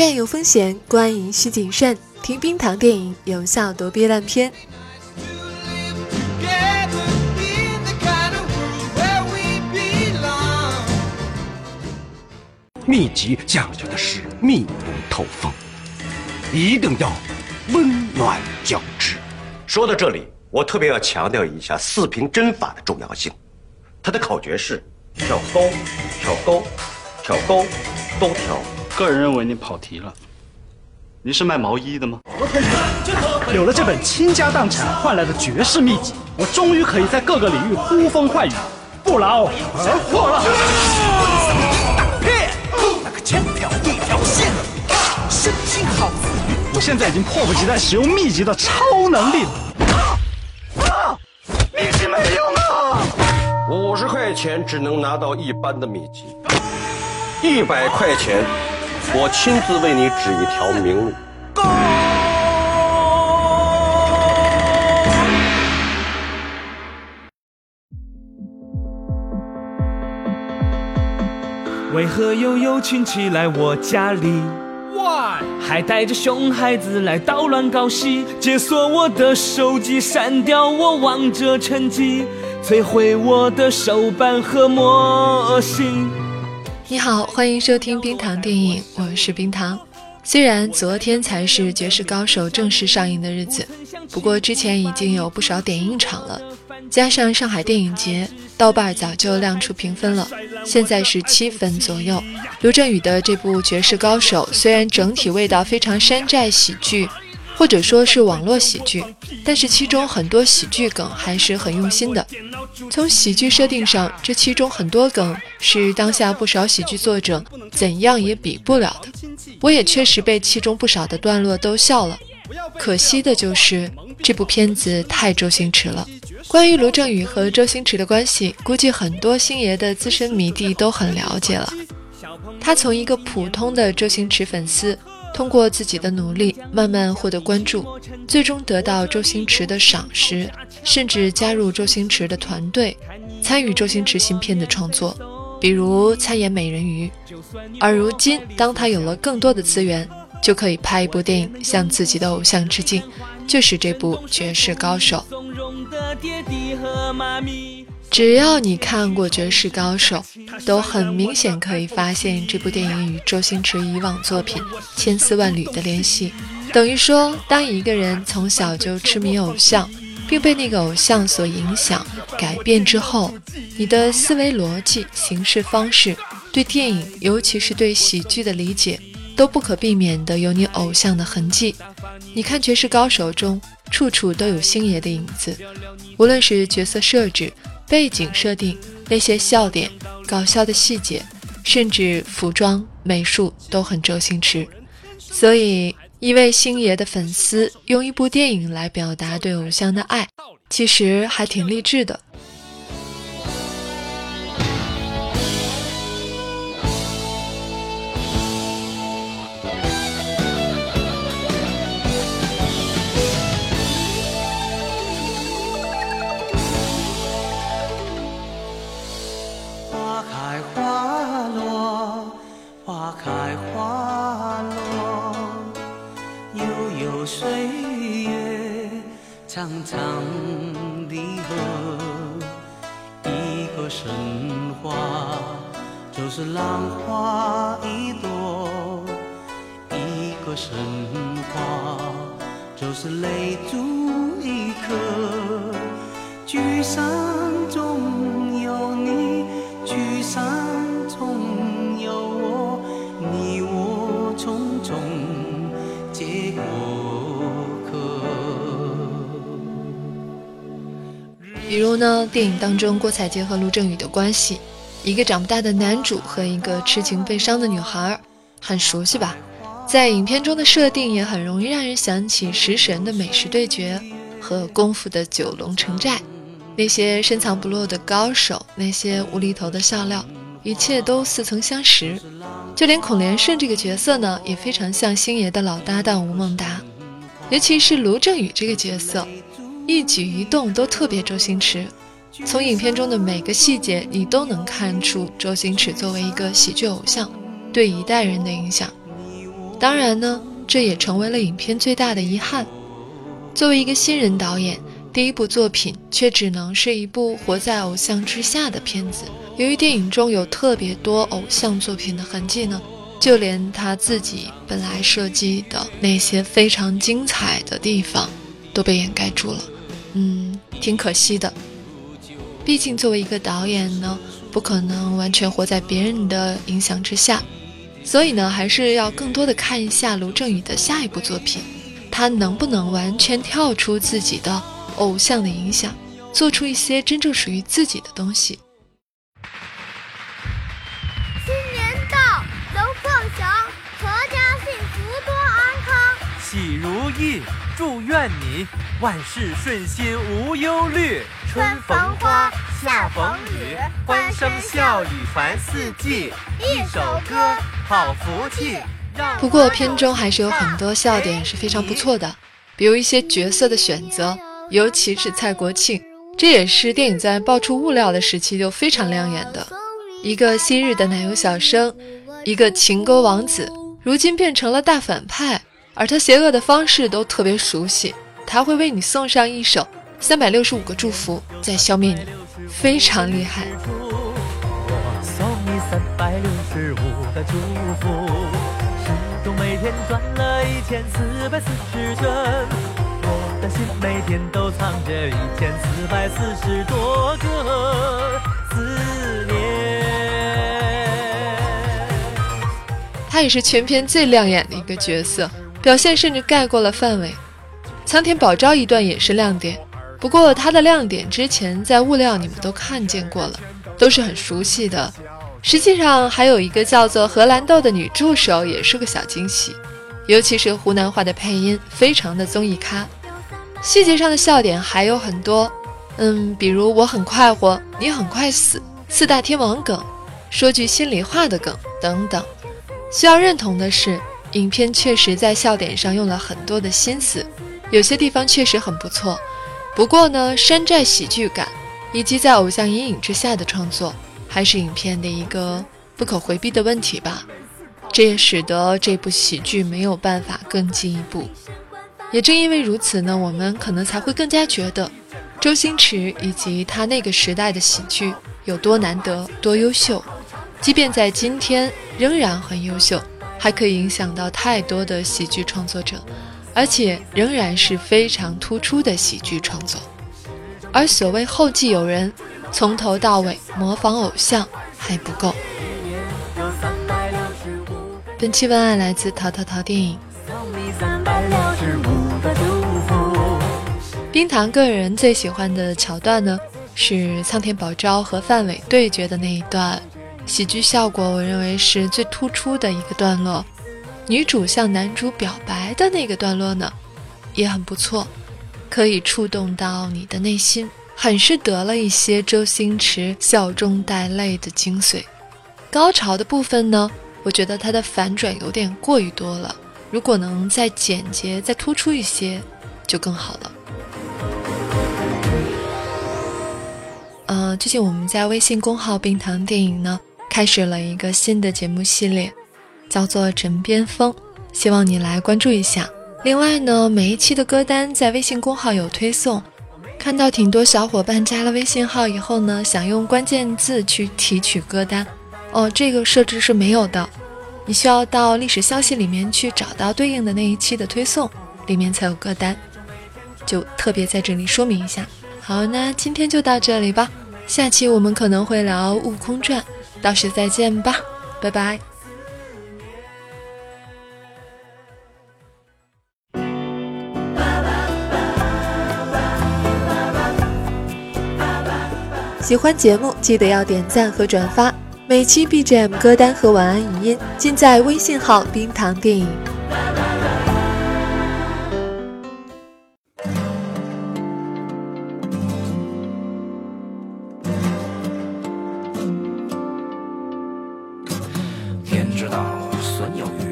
院有风险，观影需谨慎。听冰糖电影，有效躲避烂片。秘籍讲究的是密不透风，一定要温暖交织。说到这里，我特别要强调一下四平针法的重要性。它的口诀是：挑高，挑高，挑高，都挑。个人认为你跑题了。您是卖毛衣的吗？有了这本倾家荡产换来的绝世秘籍，我终于可以在各个领域呼风唤雨，不劳而获了。那个千条一条线，身心好。我现在已经迫不及待使用秘籍的超能力了。啊！秘籍没用啊！五十块钱只能拿到一般的秘籍，一百块钱，我亲自为你指一条明路。为何又有亲戚来我家里？Why？还带着熊孩子来捣乱搞戏，解锁我的手机，删掉我王者成绩。摧毁我的手办和模型。你好，欢迎收听冰糖电影，我是冰糖。虽然昨天才是《绝世高手》正式上映的日子，不过之前已经有不少点映场了，加上上海电影节，豆瓣早就亮出评分了，现在是七分左右。刘震宇的这部《绝世高手》虽然整体味道非常山寨喜剧。或者说是网络喜剧，但是其中很多喜剧梗还是很用心的。从喜剧设定上，这其中很多梗是当下不少喜剧作者怎样也比不了的。我也确实被其中不少的段落都笑了。可惜的就是这部片子太周星驰了。关于卢正雨和周星驰的关系，估计很多星爷的资深迷弟都很了解了。他从一个普通的周星驰粉丝。通过自己的努力，慢慢获得关注，最终得到周星驰的赏识，甚至加入周星驰的团队，参与周星驰新片的创作，比如参演《美人鱼》。而如今，当他有了更多的资源，就可以拍一部电影向自己的偶像致敬，就是这部《绝世高手》。只要你看过《绝世高手》，都很明显可以发现这部电影与周星驰以往作品千丝万缕的联系。等于说，当一个人从小就痴迷偶像，并被那个偶像所影响、改变之后，你的思维逻辑、行事方式，对电影，尤其是对喜剧的理解，都不可避免的有你偶像的痕迹。你看《绝世高手》中，处处都有星爷的影子，无论是角色设置。背景设定、那些笑点、搞笑的细节，甚至服装、美术都很周星驰。所以，一位星爷的粉丝用一部电影来表达对偶像的爱，其实还挺励志的。花开花落，悠悠岁月，长长的河，一个神话，就是浪花一朵；一个神话，就是泪珠一颗。聚散呢，电影当中郭采洁和卢正雨的关系，一个长不大的男主和一个痴情悲伤的女孩，很熟悉吧？在影片中的设定也很容易让人想起食神的美食对决和功夫的九龙城寨，那些深藏不露的高手，那些无厘头的笑料，一切都似曾相识。就连孔连顺这个角色呢，也非常像星爷的老搭档吴孟达，尤其是卢正雨这个角色。一举一动都特别周星驰，从影片中的每个细节，你都能看出周星驰作为一个喜剧偶像对一代人的影响。当然呢，这也成为了影片最大的遗憾。作为一个新人导演，第一部作品却只能是一部活在偶像之下的片子。由于电影中有特别多偶像作品的痕迹呢，就连他自己本来设计的那些非常精彩的地方都被掩盖住了。嗯，挺可惜的。毕竟作为一个导演呢，不可能完全活在别人的影响之下，所以呢，还是要更多的看一下卢正雨的下一部作品。他能不能完全跳出自己的偶像的影响，做出一些真正属于自己的东西？新年到，龙凤祥，阖家幸福多安康，喜如意，祝愿你万事顺心无忧虑，春逢花，夏逢雨，欢声笑语凡四季，一首歌，好福气。不过片中还是有很多笑点是非常不错的，比如一些角色的选择，尤其是蔡国庆，这也是电影在爆出物料的时期就非常亮眼的。一个昔日的奶油小生，一个情歌王子，如今变成了大反派，而他邪恶的方式都特别熟悉，他会为你送上一首三百六十五个祝福，再消灭你，非常厉害。我送你三百六十五个祝福。每天转了一千四百四十圈，我的心每天都藏着一千四百四十多个思念。他也是全片最亮眼的一个角色，表现甚至盖过了范伟。苍田保昭一段也是亮点，不过他的亮点之前在物料你们都看见过了，都是很熟悉的。实际上还有一个叫做荷兰豆的女助手，也是个小惊喜，尤其是湖南话的配音，非常的综艺咖。细节上的笑点还有很多，嗯，比如我很快活，你很快死，四大天王梗，说句心里话的梗等等。需要认同的是，影片确实在笑点上用了很多的心思，有些地方确实很不错。不过呢，山寨喜剧感以及在偶像阴影之下的创作。还是影片的一个不可回避的问题吧，这也使得这部喜剧没有办法更进一步。也正因为如此呢，我们可能才会更加觉得周星驰以及他那个时代的喜剧有多难得、多优秀。即便在今天仍然很优秀，还可以影响到太多的喜剧创作者，而且仍然是非常突出的喜剧创作。而所谓后继有人。从头到尾模仿偶像还不够。本期文案来自淘淘淘电影。冰糖个人最喜欢的桥段呢，是苍天宝昭和范伟对决的那一段，喜剧效果我认为是最突出的一个段落。女主向男主表白的那个段落呢，也很不错，可以触动到你的内心。很是得了一些周星驰笑中带泪的精髓，高潮的部分呢，我觉得它的反转有点过于多了，如果能再简洁、再突出一些，就更好了。呃，最近我们在微信公号“冰糖电影”呢，开始了一个新的节目系列，叫做《枕边风》，希望你来关注一下。另外呢，每一期的歌单在微信公号有推送。看到挺多小伙伴加了微信号以后呢，想用关键字去提取歌单，哦，这个设置是没有的，你需要到历史消息里面去找到对应的那一期的推送，里面才有歌单，就特别在这里说明一下。好，那今天就到这里吧，下期我们可能会聊《悟空传》，到时再见吧，拜拜。喜欢节目，记得要点赞和转发。每期 BGM 歌单和晚安语音尽在微信号“冰糖电影”。知道损有余。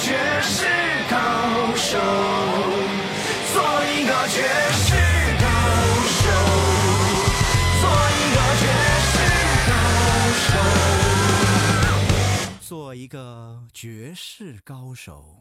绝世高手做一个绝世高手做一个绝世高手。做一个绝世高手。